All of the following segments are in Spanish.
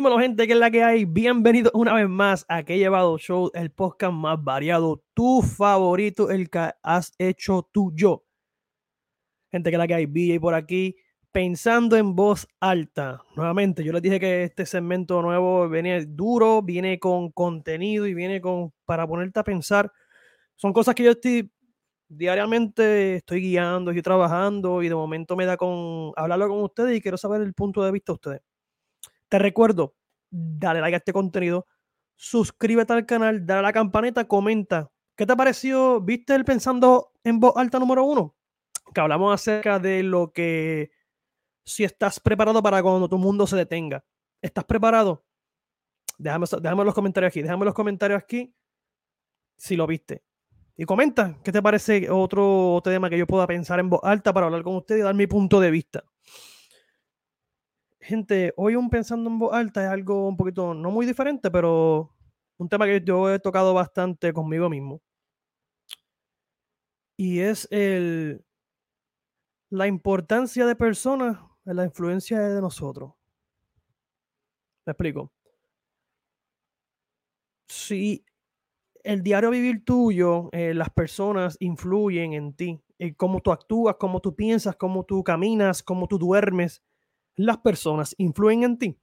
Dímelo, gente, que es la que hay. Bienvenido una vez más a Que he llevado show, el podcast más variado, tu favorito, el que has hecho tú yo. Gente, que es la que hay. BJ por aquí, pensando en voz alta. Nuevamente, yo les dije que este segmento nuevo viene duro, viene con contenido y viene con para ponerte a pensar. Son cosas que yo estoy diariamente estoy guiando, estoy trabajando y de momento me da con hablarlo con ustedes y quiero saber el punto de vista de ustedes. Te recuerdo, dale like a este contenido, suscríbete al canal, dale a la campanita, comenta. ¿Qué te pareció? ¿Viste el pensando en voz alta número uno? Que hablamos acerca de lo que si estás preparado para cuando tu mundo se detenga. ¿Estás preparado? Déjame, déjame los comentarios aquí, déjame los comentarios aquí si lo viste. Y comenta qué te parece otro tema que yo pueda pensar en voz alta para hablar con usted y dar mi punto de vista gente, hoy un pensando en voz alta es algo un poquito, no muy diferente, pero un tema que yo he tocado bastante conmigo mismo. Y es el, la importancia de personas en la influencia de nosotros. Me explico. Si el diario vivir tuyo, eh, las personas influyen en ti, en cómo tú actúas, cómo tú piensas, cómo tú caminas, cómo tú duermes, las personas influyen en ti?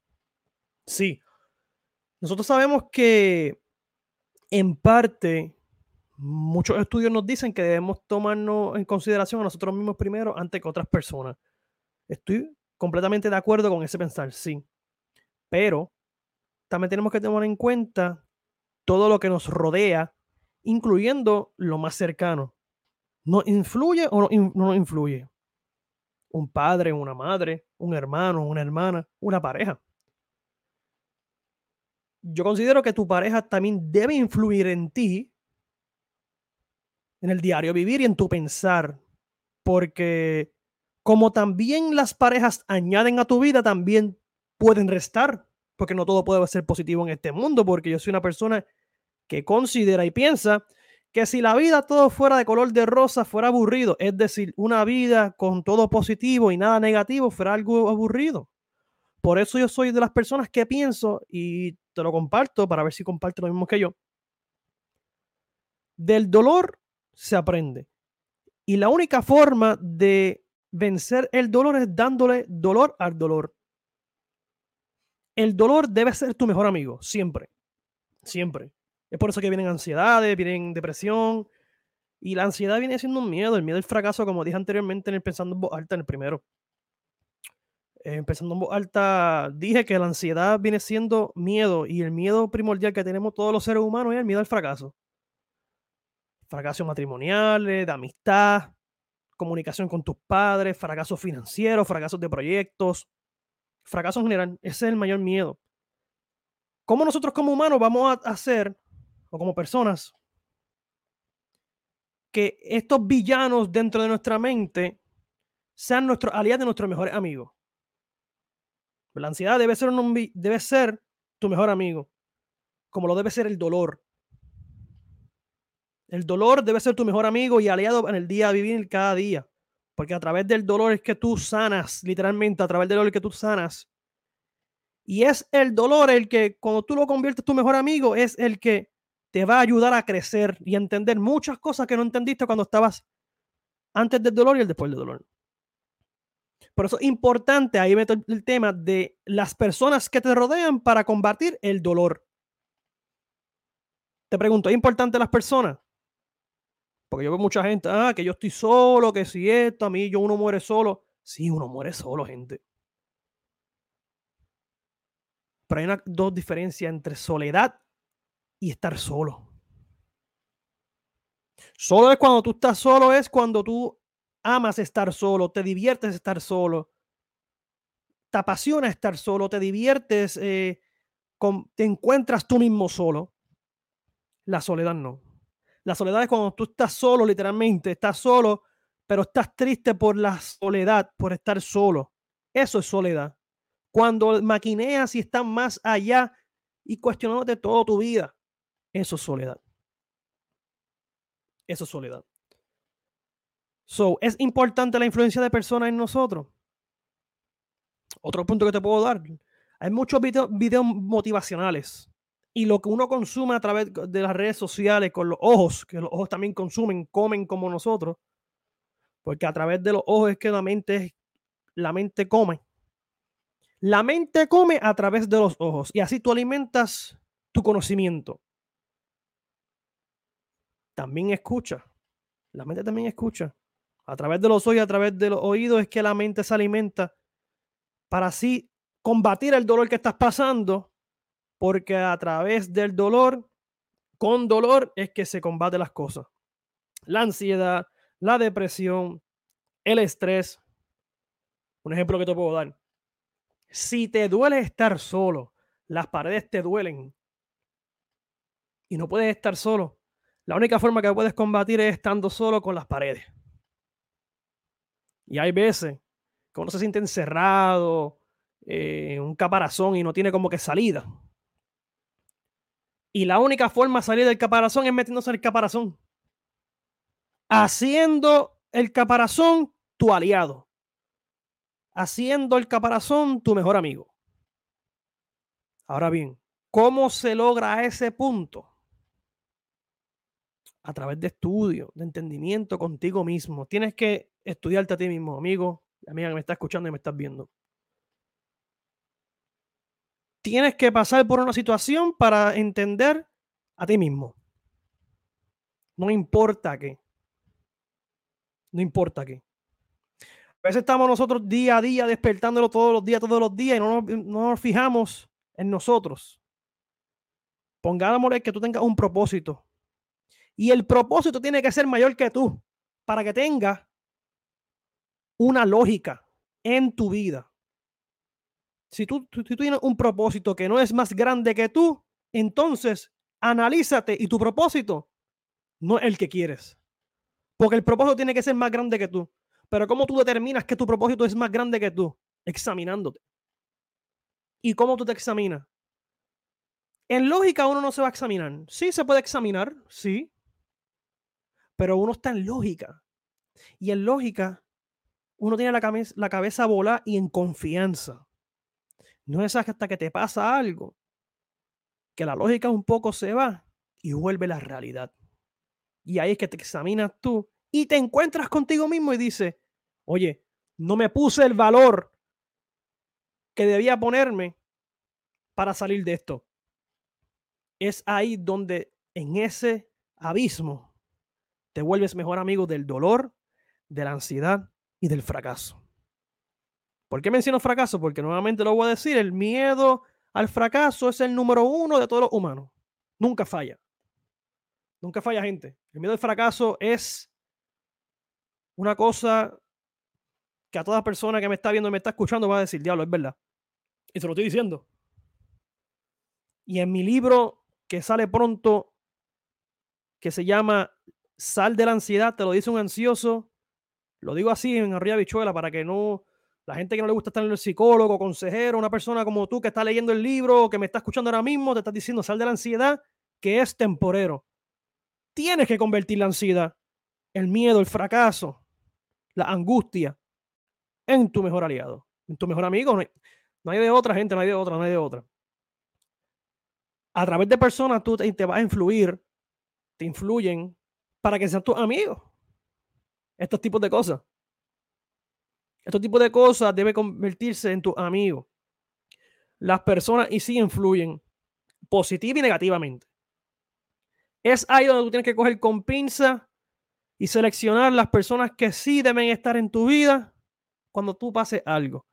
Sí. Nosotros sabemos que en parte muchos estudios nos dicen que debemos tomarnos en consideración a nosotros mismos primero antes que otras personas. Estoy completamente de acuerdo con ese pensar, sí. Pero también tenemos que tener en cuenta todo lo que nos rodea, incluyendo lo más cercano. ¿Nos influye o no, no nos influye? Un padre, una madre, un hermano, una hermana, una pareja. Yo considero que tu pareja también debe influir en ti, en el diario vivir y en tu pensar, porque como también las parejas añaden a tu vida, también pueden restar, porque no todo puede ser positivo en este mundo, porque yo soy una persona que considera y piensa que si la vida todo fuera de color de rosa fuera aburrido, es decir, una vida con todo positivo y nada negativo fuera algo aburrido. Por eso yo soy de las personas que pienso y te lo comparto para ver si comparte lo mismo que yo. Del dolor se aprende. Y la única forma de vencer el dolor es dándole dolor al dolor. El dolor debe ser tu mejor amigo, siempre. Siempre. Es por eso que vienen ansiedades, vienen depresión. Y la ansiedad viene siendo un miedo, el miedo al fracaso, como dije anteriormente en el Pensando en Voz Alta, en el primero. Eh, pensando en voz alta, dije que la ansiedad viene siendo miedo y el miedo primordial que tenemos todos los seres humanos es el miedo al fracaso. Fracasos matrimoniales, de amistad, comunicación con tus padres, fracasos financieros, fracasos de proyectos, fracaso en general. Ese es el mayor miedo. ¿Cómo nosotros como humanos vamos a hacer o como personas, que estos villanos dentro de nuestra mente sean nuestros aliados nuestros mejores amigos. La ansiedad debe ser, debe ser tu mejor amigo, como lo debe ser el dolor. El dolor debe ser tu mejor amigo y aliado en el día a vivir cada día. Porque a través del dolor es que tú sanas, literalmente, a través del dolor que tú sanas. Y es el dolor el que, cuando tú lo conviertes tu mejor amigo, es el que te va a ayudar a crecer y entender muchas cosas que no entendiste cuando estabas antes del dolor y el después del dolor. Por eso es importante, ahí meto el tema de las personas que te rodean para combatir el dolor. Te pregunto, ¿es importante las personas? Porque yo veo mucha gente, ah, que yo estoy solo, que si esto, a mí yo uno muere solo. Sí, uno muere solo, gente. Pero hay una, dos diferencias entre soledad y estar solo. Solo es cuando tú estás solo, es cuando tú amas estar solo, te diviertes estar solo, te apasiona estar solo, te diviertes, eh, te encuentras tú mismo solo. La soledad no. La soledad es cuando tú estás solo, literalmente, estás solo, pero estás triste por la soledad, por estar solo. Eso es soledad. Cuando maquineas y estás más allá y cuestionándote toda tu vida. Eso es soledad. Eso es soledad. So, es importante la influencia de personas en nosotros. Otro punto que te puedo dar. Hay muchos videos motivacionales y lo que uno consume a través de las redes sociales con los ojos, que los ojos también consumen, comen como nosotros, porque a través de los ojos es que la mente, la mente come. La mente come a través de los ojos y así tú alimentas tu conocimiento. También escucha. La mente también escucha. A través de los ojos a través de los oídos es que la mente se alimenta para así combatir el dolor que estás pasando porque a través del dolor, con dolor, es que se combate las cosas. La ansiedad, la depresión, el estrés. Un ejemplo que te puedo dar. Si te duele estar solo, las paredes te duelen y no puedes estar solo, la única forma que puedes combatir es estando solo con las paredes. Y hay veces que uno se siente encerrado, en eh, un caparazón y no tiene como que salida. Y la única forma de salir del caparazón es metiéndose en el caparazón. Haciendo el caparazón tu aliado. Haciendo el caparazón tu mejor amigo. Ahora bien, ¿cómo se logra ese punto? A través de estudio, de entendimiento contigo mismo. Tienes que estudiarte a ti mismo, amigo, amiga que me está escuchando y me estás viendo tienes que pasar por una situación para entender a ti mismo. No importa qué. No importa qué. A veces estamos nosotros día a día despertándolo todos los días, todos los días y no nos, fijamos en nosotros. Pongámosle que tú tengas un propósito. Y el propósito tiene que ser mayor que tú para que tenga una lógica en tu vida. Si tú, tienes un propósito que no es más grande que tú, entonces analízate y tu propósito no es el que quieres. Porque el propósito tiene que ser más grande que tú. Pero ¿cómo tú determinas que tu propósito es más grande que tú? Examinándote. ¿Y cómo tú te examinas? En lógica uno no se va a examinar. Sí, se puede examinar, sí. Pero uno está en lógica. Y en lógica, uno tiene la cabeza, la cabeza bola y en confianza. No es hasta que te pasa algo que la lógica un poco se va y vuelve la realidad. Y ahí es que te examinas tú y te encuentras contigo mismo y dices, oye, no me puse el valor que debía ponerme para salir de esto. Es ahí donde en ese abismo te vuelves mejor amigo del dolor, de la ansiedad y del fracaso. ¿Por qué menciono fracaso? Porque nuevamente lo voy a decir, el miedo al fracaso es el número uno de todos los humanos. Nunca falla. Nunca falla, gente. El miedo al fracaso es una cosa que a toda persona que me está viendo y me está escuchando va a decir, diablo, es verdad. Y se lo estoy diciendo. Y en mi libro que sale pronto, que se llama Sal de la ansiedad, te lo dice un ansioso. Lo digo así en arriba bichuela para que no la gente que no le gusta estar en el psicólogo, consejero, una persona como tú que está leyendo el libro, que me está escuchando ahora mismo, te está diciendo sal de la ansiedad, que es temporero. Tienes que convertir la ansiedad, el miedo, el fracaso, la angustia en tu mejor aliado, en tu mejor amigo. No hay, de otra gente, no hay de otra, no hay de otra. A través de personas tú te, te vas a influir, te influyen para que sean tus amigos. Estos tipos de cosas. Este tipo de cosas debe convertirse en tu amigo. Las personas y sí influyen positiva y negativamente. Es ahí donde tú tienes que coger con pinza y seleccionar las personas que sí deben estar en tu vida cuando tú pases algo.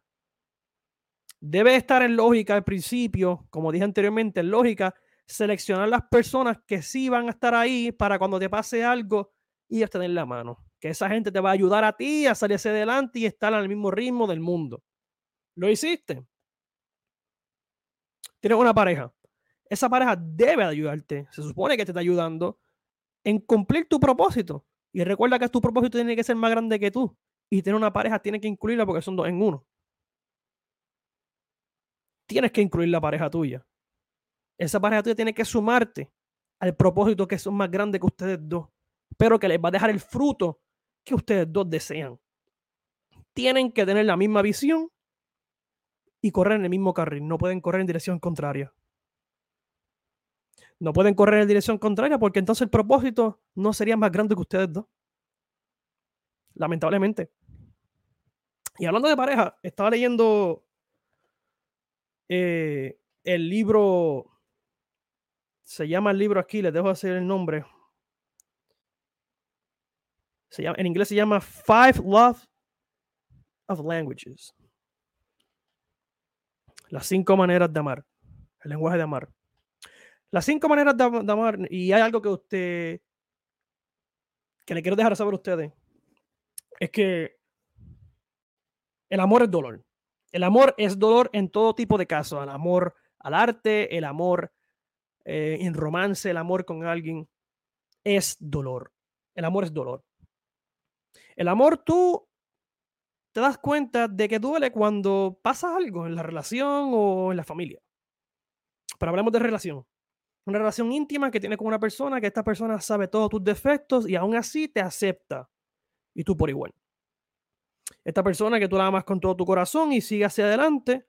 Debe estar en lógica al principio, como dije anteriormente, en lógica, seleccionar las personas que sí van a estar ahí para cuando te pase algo y tener la mano que esa gente te va a ayudar a ti a salir hacia adelante y estar al mismo ritmo del mundo. ¿Lo hiciste? Tienes una pareja. Esa pareja debe ayudarte. Se supone que te está ayudando en cumplir tu propósito. Y recuerda que tu propósito tiene que ser más grande que tú. Y tener una pareja tiene que incluirla porque son dos en uno. Tienes que incluir la pareja tuya. Esa pareja tuya tiene que sumarte al propósito que son más grandes que ustedes dos, pero que les va a dejar el fruto que ustedes dos desean. Tienen que tener la misma visión y correr en el mismo carril, no pueden correr en dirección contraria. No pueden correr en dirección contraria porque entonces el propósito no sería más grande que ustedes dos. Lamentablemente. Y hablando de pareja, estaba leyendo eh, el libro, se llama el libro aquí, les dejo hacer el nombre. Se llama, en inglés se llama Five Love of Languages. Las cinco maneras de amar. El lenguaje de amar. Las cinco maneras de, amar. Y hay algo que usted. que le quiero dejar saber a ustedes. Es que el amor es dolor. El amor es dolor en todo tipo de casos. El amor al arte, el amor eh, en romance, el amor con alguien. Es dolor. El amor es dolor. El amor tú te das cuenta de que duele cuando pasa algo en la relación o en la familia. Pero hablemos de relación. Una relación íntima que tienes con una persona, que esta persona sabe todos tus defectos y aún así te acepta. Y tú por igual. Esta persona que tú la amas con todo tu corazón y sigue hacia adelante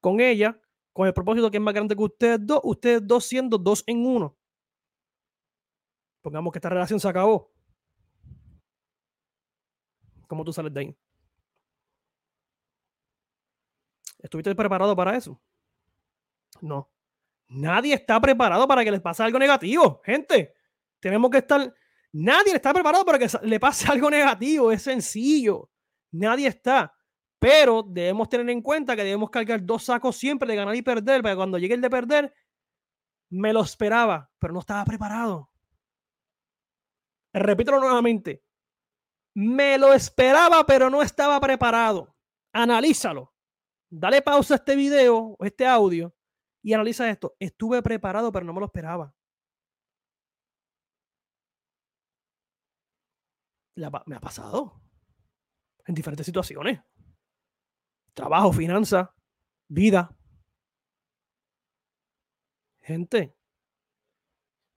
con ella, con el propósito que es más grande que ustedes dos, ustedes dos siendo dos en uno. Pongamos que esta relación se acabó. ¿Cómo tú sales de ahí? ¿Estuviste preparado para eso? No. Nadie está preparado para que les pase algo negativo, gente. Tenemos que estar. Nadie está preparado para que le pase algo negativo. Es sencillo. Nadie está. Pero debemos tener en cuenta que debemos cargar dos sacos siempre de ganar y perder. Para cuando llegue el de perder, me lo esperaba, pero no estaba preparado. Repítelo nuevamente. Me lo esperaba, pero no estaba preparado. Analízalo dale pausa a este video o este audio y analiza esto. Estuve preparado, pero no me lo esperaba. me ha pasado en diferentes situaciones. Trabajo, finanza, vida. Gente,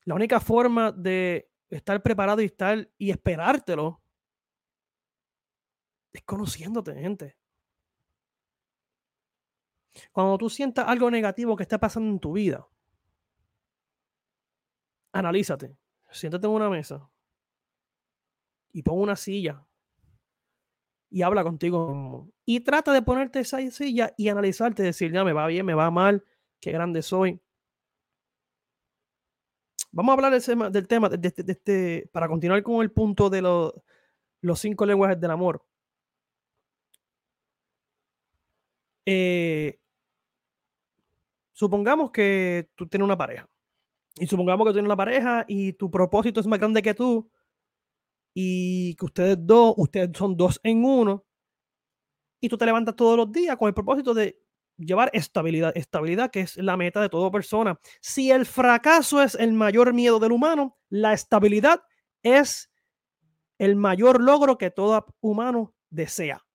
la única forma de estar preparado y estar y esperártelo es conociéndote, gente. Cuando tú sientas algo negativo que está pasando en tu vida, analízate, siéntate en una mesa y pon una silla y habla contigo y trata de ponerte esa silla y analizarte, decir, ya me va bien, me va mal, qué grande soy. Vamos a hablar del tema, de, este, para continuar con el punto de los cinco lenguajes del amor. Eh, supongamos que tú tienes una pareja. Y supongamos que tú tienes una pareja y tu propósito es más grande que tú. Y que ustedes dos, ustedes son dos en uno. Y tú te levantas todos los días con el propósito de llevar estabilidad. Estabilidad que es la meta de toda persona. Si el fracaso es el mayor miedo del humano, la estabilidad es el mayor logro que todo humano desea.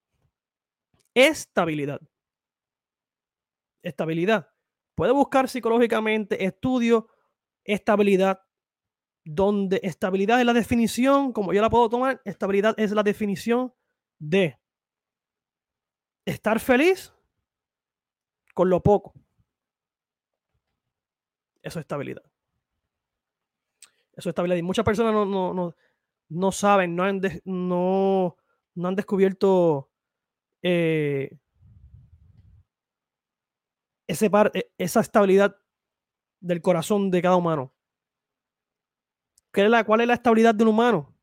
Estabilidad estabilidad. Puede buscar psicológicamente estudio, estabilidad, donde estabilidad es la definición, como yo la puedo tomar, estabilidad es la definición de estar feliz con lo poco. Eso es estabilidad. Eso es estabilidad. Y muchas personas no, no, no, no saben, no han, no, han descubierto eh, ese par, e, esa estabilidad del corazón de cada humano. ¿Qué es la, ¿Cuál es la estabilidad de un humano?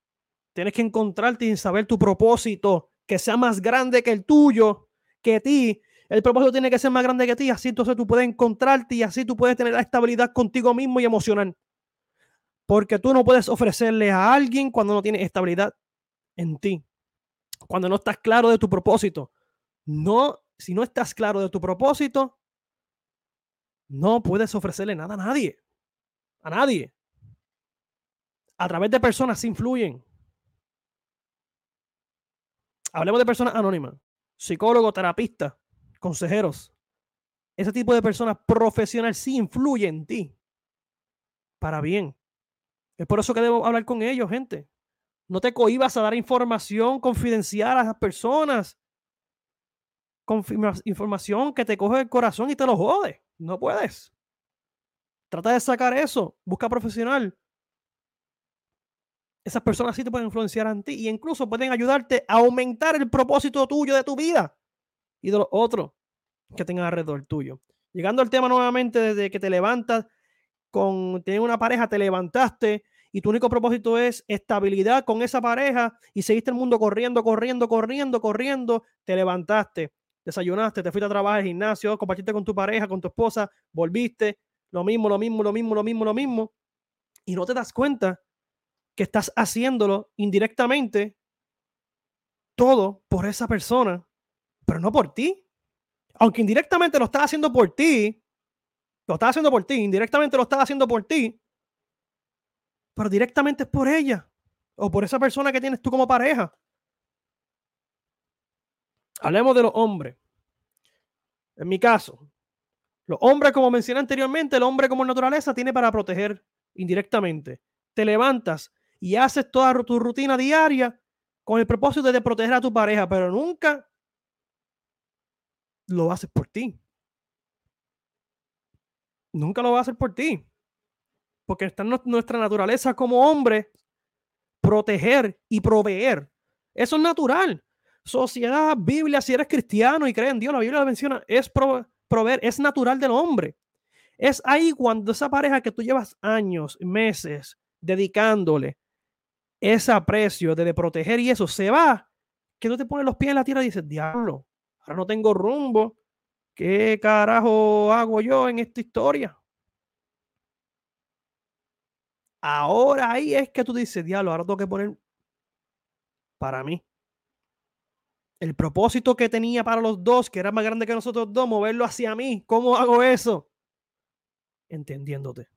Tienes que encontrarte y saber tu propósito, que sea más grande que el tuyo, que ti. El propósito tiene que ser más grande que ti, así entonces tú puedes encontrarte y así tú puedes tener la estabilidad contigo mismo y emocional. Porque tú no puedes ofrecerle a alguien cuando no tienes estabilidad en ti. Cuando no estás claro de tu propósito. No, si no estás claro de tu propósito, no puedes ofrecerle nada a nadie. A nadie. A través de personas se influyen. Hablemos de personas anónimas. Psicólogos, terapistas, consejeros. Ese tipo de personas profesionales sí influyen en ti. Para bien. Es por eso que debo hablar con ellos, gente. No te cohibas a dar información confidencial a esas personas información que te coge el corazón y te lo jode. No puedes. Trata de sacar eso. Busca profesional. Esas personas sí te pueden influenciar en ti y incluso pueden ayudarte a aumentar el propósito tuyo de tu vida y de los otros que tengan alrededor tuyo. Llegando al tema nuevamente desde que te levantas con una pareja, te levantaste y tu único propósito es estabilidad con esa pareja y seguiste el mundo corriendo, corriendo, corriendo, corriendo, te levantaste, desayunaste, te fuiste a trabajar al gimnasio, compartiste con tu pareja, con tu esposa, volviste, lo mismo, lo mismo, lo mismo, lo mismo, lo mismo, y no te das cuenta que estás haciéndolo indirectamente todo por esa persona, pero no por ti. Aunque indirectamente lo estás haciendo por ti, lo estás haciendo por ti, indirectamente lo estás haciendo por ti, pero directamente es por ella o por esa persona que tienes tú como pareja. Hablemos de los hombres. En mi caso, los hombres, como mencioné anteriormente, el hombre como naturaleza tiene para proteger indirectamente. Te levantas y haces toda tu rutina diaria con el propósito de proteger a tu pareja, pero nunca lo haces por ti. Nunca lo vas a hacer por ti porque está en nuestra naturaleza como hombre proteger y proveer. Eso es natural. Sociedad, Biblia, si eres cristiano y crees en Dios, la Biblia lo menciona, es proveer, es natural del hombre. Es ahí cuando esa pareja que tú llevas años, meses dedicándole ese aprecio de, de proteger y eso se va, que tú te pones los pies en la tierra y dices, diablo, ahora no tengo rumbo. ¿Qué carajo hago yo en esta historia? Ahora ahí es que tú dices, diablo, ahora tengo que poner para mí. El propósito que tenía para los dos, que era más grande que nosotros dos, moverlo hacia mí. ¿Cómo hago eso? Entendiéndote.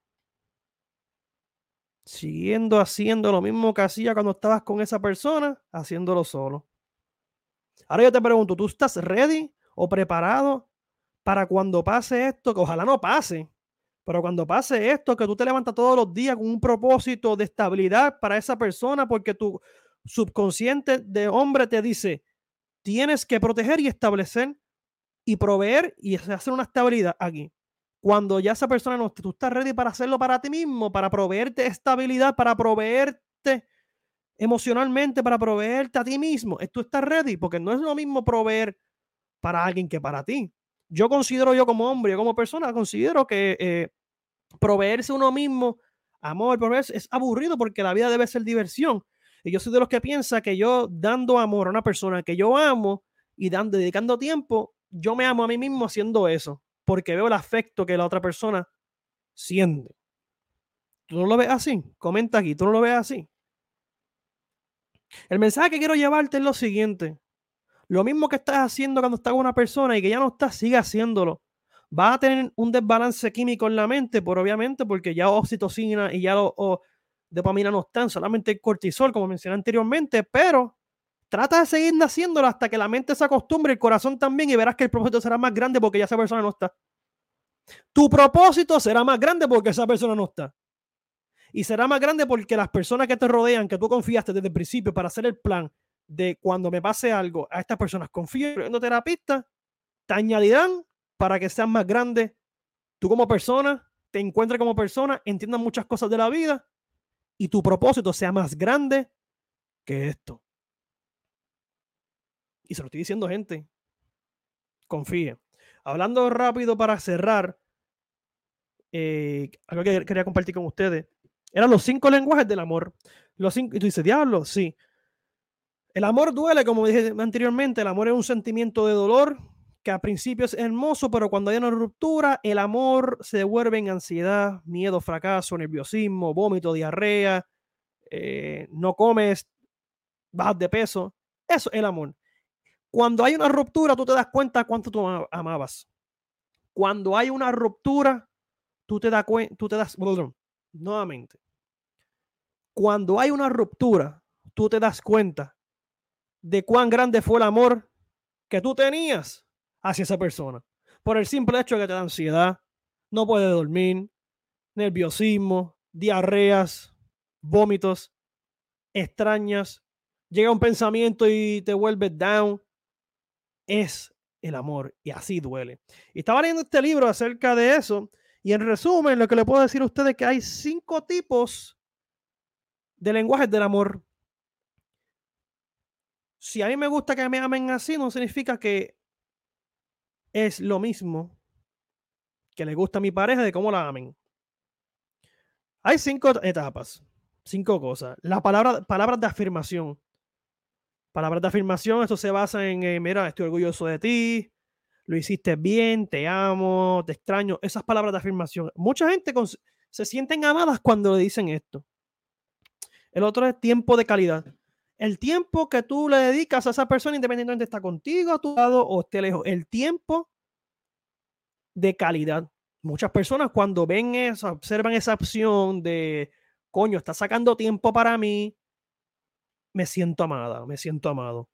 Siguiendo haciendo lo mismo que hacía cuando estabas con esa persona, haciéndolo solo. Ahora yo te pregunto, ¿tú estás ready o preparado para cuando pase esto? Que ojalá no pase, pero cuando pase esto, que tú te levantas todos los días con un propósito de estabilidad para esa persona, porque tu subconsciente de hombre te dice, tienes que proteger y establecer y proveer y hacer una estabilidad aquí. Cuando ya esa persona no, tú estás ready para hacerlo para ti mismo, para proveerte estabilidad, para proveerte emocionalmente, para proveerte a ti mismo. Tú estás ready, porque no es lo mismo proveer para alguien que para ti yo considero yo como hombre, como persona, considero que eh, proveerse uno mismo, amor, proveerse, es aburrido porque la vida debe ser diversión. Y yo soy de los que piensa que yo dando amor a una persona que yo amo y dando, dedicando tiempo, yo me amo a mí mismo haciendo eso, porque veo el afecto que la otra persona siente. ¿Tú no lo ves así? Comenta aquí, ¿tú no lo ves así? El mensaje que quiero llevarte es lo siguiente. Lo mismo que estás haciendo cuando estás con una persona y que ya no estás, sigue haciéndolo. Vas a tener un desbalance químico en la mente, por obviamente, porque ya oxitocina y ya lo, dopamina no están, solamente el cortisol, como mencioné anteriormente, pero trata de seguir haciéndolo hasta que la mente se acostumbre, el corazón también, y verás que el propósito será más grande porque ya esa persona no está. Tu propósito será más grande porque esa persona no está. Y será más grande porque las personas que te rodean, que tú confiaste desde el principio para hacer el plan, de cuando me pase algo a estas personas confío en terapista, te añadirán para que seas más grande tú como persona, te encuentres como persona, entiendas muchas cosas de la vida y tu propósito sea más grande que esto. Y se lo estoy diciendo, gente. Confíe. Hablando rápido para cerrar, eh, algo que quería compartir con ustedes, eran los cinco lenguajes del amor. Los cinco, y tú dices, diablo, sí. El amor duele, como dije anteriormente, el amor es un sentimiento de dolor que al principio es hermoso, pero cuando hay una ruptura, el amor se vuelve en ansiedad, miedo, fracaso, nerviosismo, vómito, diarrea, eh, no comes, bajas de peso. Eso es el amor. Cuando hay una ruptura, tú te das cuenta cuánto tú amabas. Cuando hay una ruptura, tú te das cuenta, tú te das, nuevamente. Cuando hay una ruptura, tú te das cuenta de cuán grande fue el amor que tú tenías hacia esa persona. Por el simple hecho de que te da ansiedad, no puedes dormir, nerviosismo, diarreas, vómitos, extrañas, llega un pensamiento y te vuelves down. Es el amor y así duele. Y estaba leyendo este libro acerca de eso y en resumen lo que le puedo decir a ustedes es que hay cinco tipos de lenguajes del amor. Si a mí me gusta que me amen así, no significa que es lo mismo que le gusta a mi pareja de cómo la amen. Hay cinco etapas, cinco cosas. La palabra, palabras de afirmación. Palabras de afirmación, esto se basa en, eh, mira, estoy orgulloso de ti, lo hiciste bien, te amo, te extraño. Esas palabras de afirmación. Mucha gente se sienten amadas cuando le dicen esto. El otro es tiempo de calidad. El tiempo que tú le dedicas a esa persona, independientemente está contigo, a tu lado o esté lejos. El tiempo de calidad. Muchas personas cuando ven eso, observan esa opción de, coño, está sacando tiempo para mí, me siento amada, me siento amado.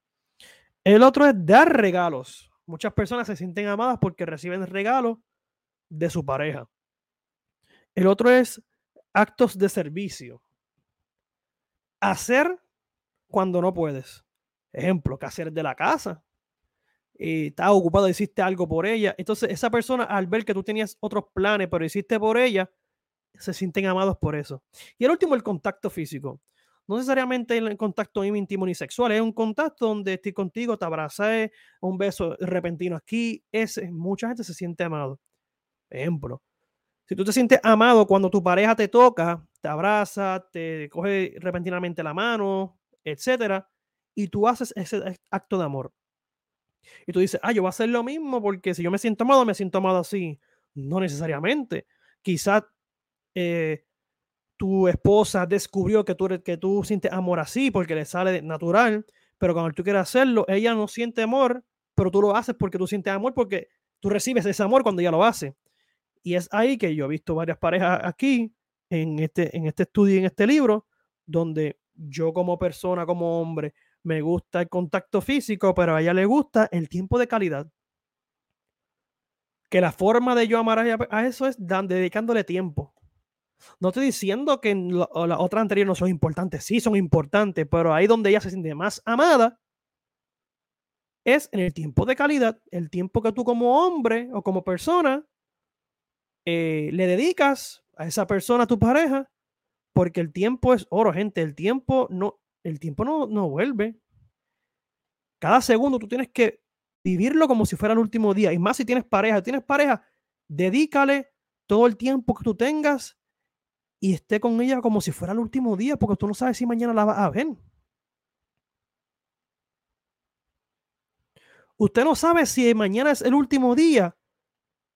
El otro es dar regalos. Muchas personas se sienten amadas porque reciben regalos de su pareja. El otro es actos de servicio. Hacer cuando no puedes. Ejemplo, que hacer de la casa. Y estás ocupado, hiciste algo por ella. Entonces, esa persona, al ver que tú tenías otros planes, pero hiciste por ella, se sienten amados por eso. Y el último, el contacto físico no necesariamente el contacto íntimo ni sexual, es un contacto donde estoy contigo, te abracé, un beso repentino aquí, ese, mucha gente se siente amado. Ejemplo, si tú te sientes amado cuando tu pareja te toca, te abraza, te coge repentinamente la mano, etcétera, y tú haces ese acto de amor. Y tú dices, ah, yo voy a hacer lo mismo porque si yo me siento amado, me siento amado así. No necesariamente. Quizás eh, tu esposa descubrió que tú, que tú sientes amor así porque le sale natural, pero cuando tú quieres hacerlo, ella no siente amor, pero tú lo haces porque tú sientes amor, porque tú recibes ese amor cuando ella lo hace. Y es ahí que yo he visto varias parejas aquí, en este, en este estudio, en este libro, donde yo como persona, como hombre, me gusta el contacto físico, pero a ella le gusta el tiempo de calidad. Que la forma de yo amar a, eso es dedicándole tiempo. No estoy diciendo que las otras anteriores no son importantes, sí son importantes, pero ahí donde ella se siente más amada es en el tiempo de calidad, el tiempo que tú como hombre o como persona eh, le dedicas a esa persona, a tu pareja, porque el tiempo es oro, gente, el tiempo no, el tiempo no, no vuelve. Cada segundo tú tienes que vivirlo como si fuera el último día, y más si tienes pareja, si tienes pareja, dedícale todo el tiempo que tú tengas y esté con ella como si fuera el último día, porque tú no sabes si mañana la vas a ver. Usted no sabe si mañana es el último día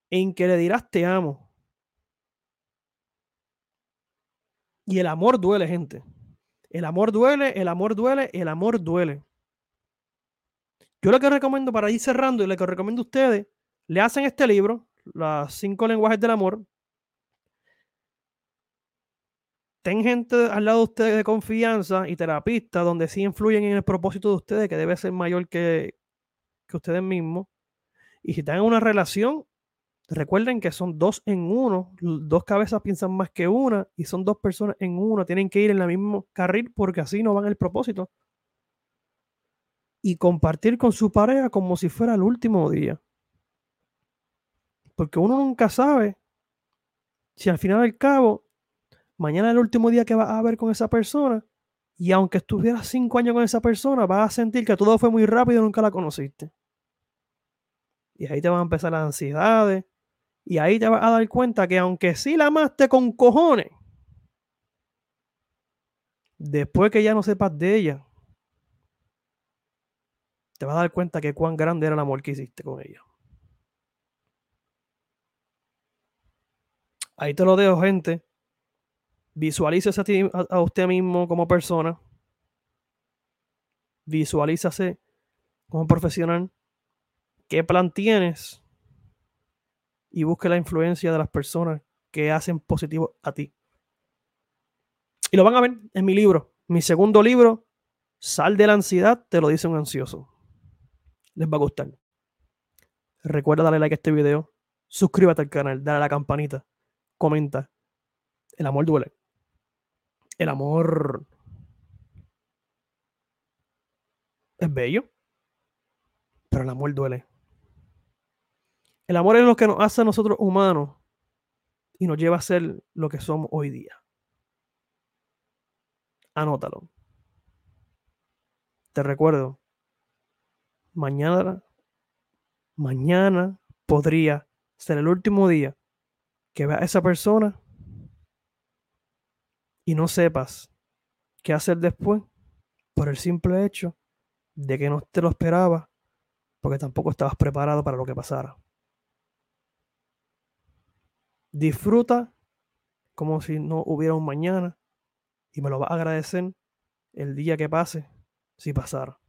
en que le dirás te amo. Y el amor duele, gente. El amor duele, el amor duele, el amor duele. Yo lo que recomiendo para ir cerrando y lo que recomiendo a ustedes, le hacen este libro, Los cinco lenguajes del amor, ten gente al lado de ustedes de confianza y terapistas donde sí influyen en el propósito de ustedes, que debe ser mayor que, que ustedes mismos. Y si están en una relación, recuerden que son dos en uno, dos cabezas piensan más que una y son dos personas en uno, tienen que ir en el mismo carril porque así no van el propósito. Y compartir con su pareja como si fuera el último día. Porque uno nunca sabe si al final del cabo mañana es el último día que vas a ver con esa persona y aunque estuvieras cinco años con esa persona, vas a sentir que todo fue muy rápido y nunca la conociste. Y ahí te van a empezar las ansiedades. Y ahí te vas a dar cuenta que aunque sí la amaste con cojones, después que ya no sepas de ella, te vas a dar cuenta que cuán grande era el amor que hiciste con ella. Ahí te lo dejo, gente. Visualícese a, usted mismo como persona. Visualízase como profesional. ¿Qué plan tienes? Y busque la influencia de las personas que hacen positivo a ti. Y lo van a ver en mi libro. Mi segundo libro, Sal de la ansiedad, te lo dice un ansioso. Les va a gustar. Recuerda darle like a este video. Suscríbete al canal, dale a la campanita, comenta. El amor duele el amor es bello, pero el amor duele. El amor es lo que nos hace a nosotros humanos y nos lleva a ser lo que somos hoy día. Anótalo. Te recuerdo, mañana, mañana podría ser el último día que veas a esa persona y no sepas qué hacer después por el simple hecho de que no te lo esperabas porque tampoco estabas preparado para lo que pasara. Disfruta como si no hubiera un mañana y me lo vas a agradecer el día que pase si pasara.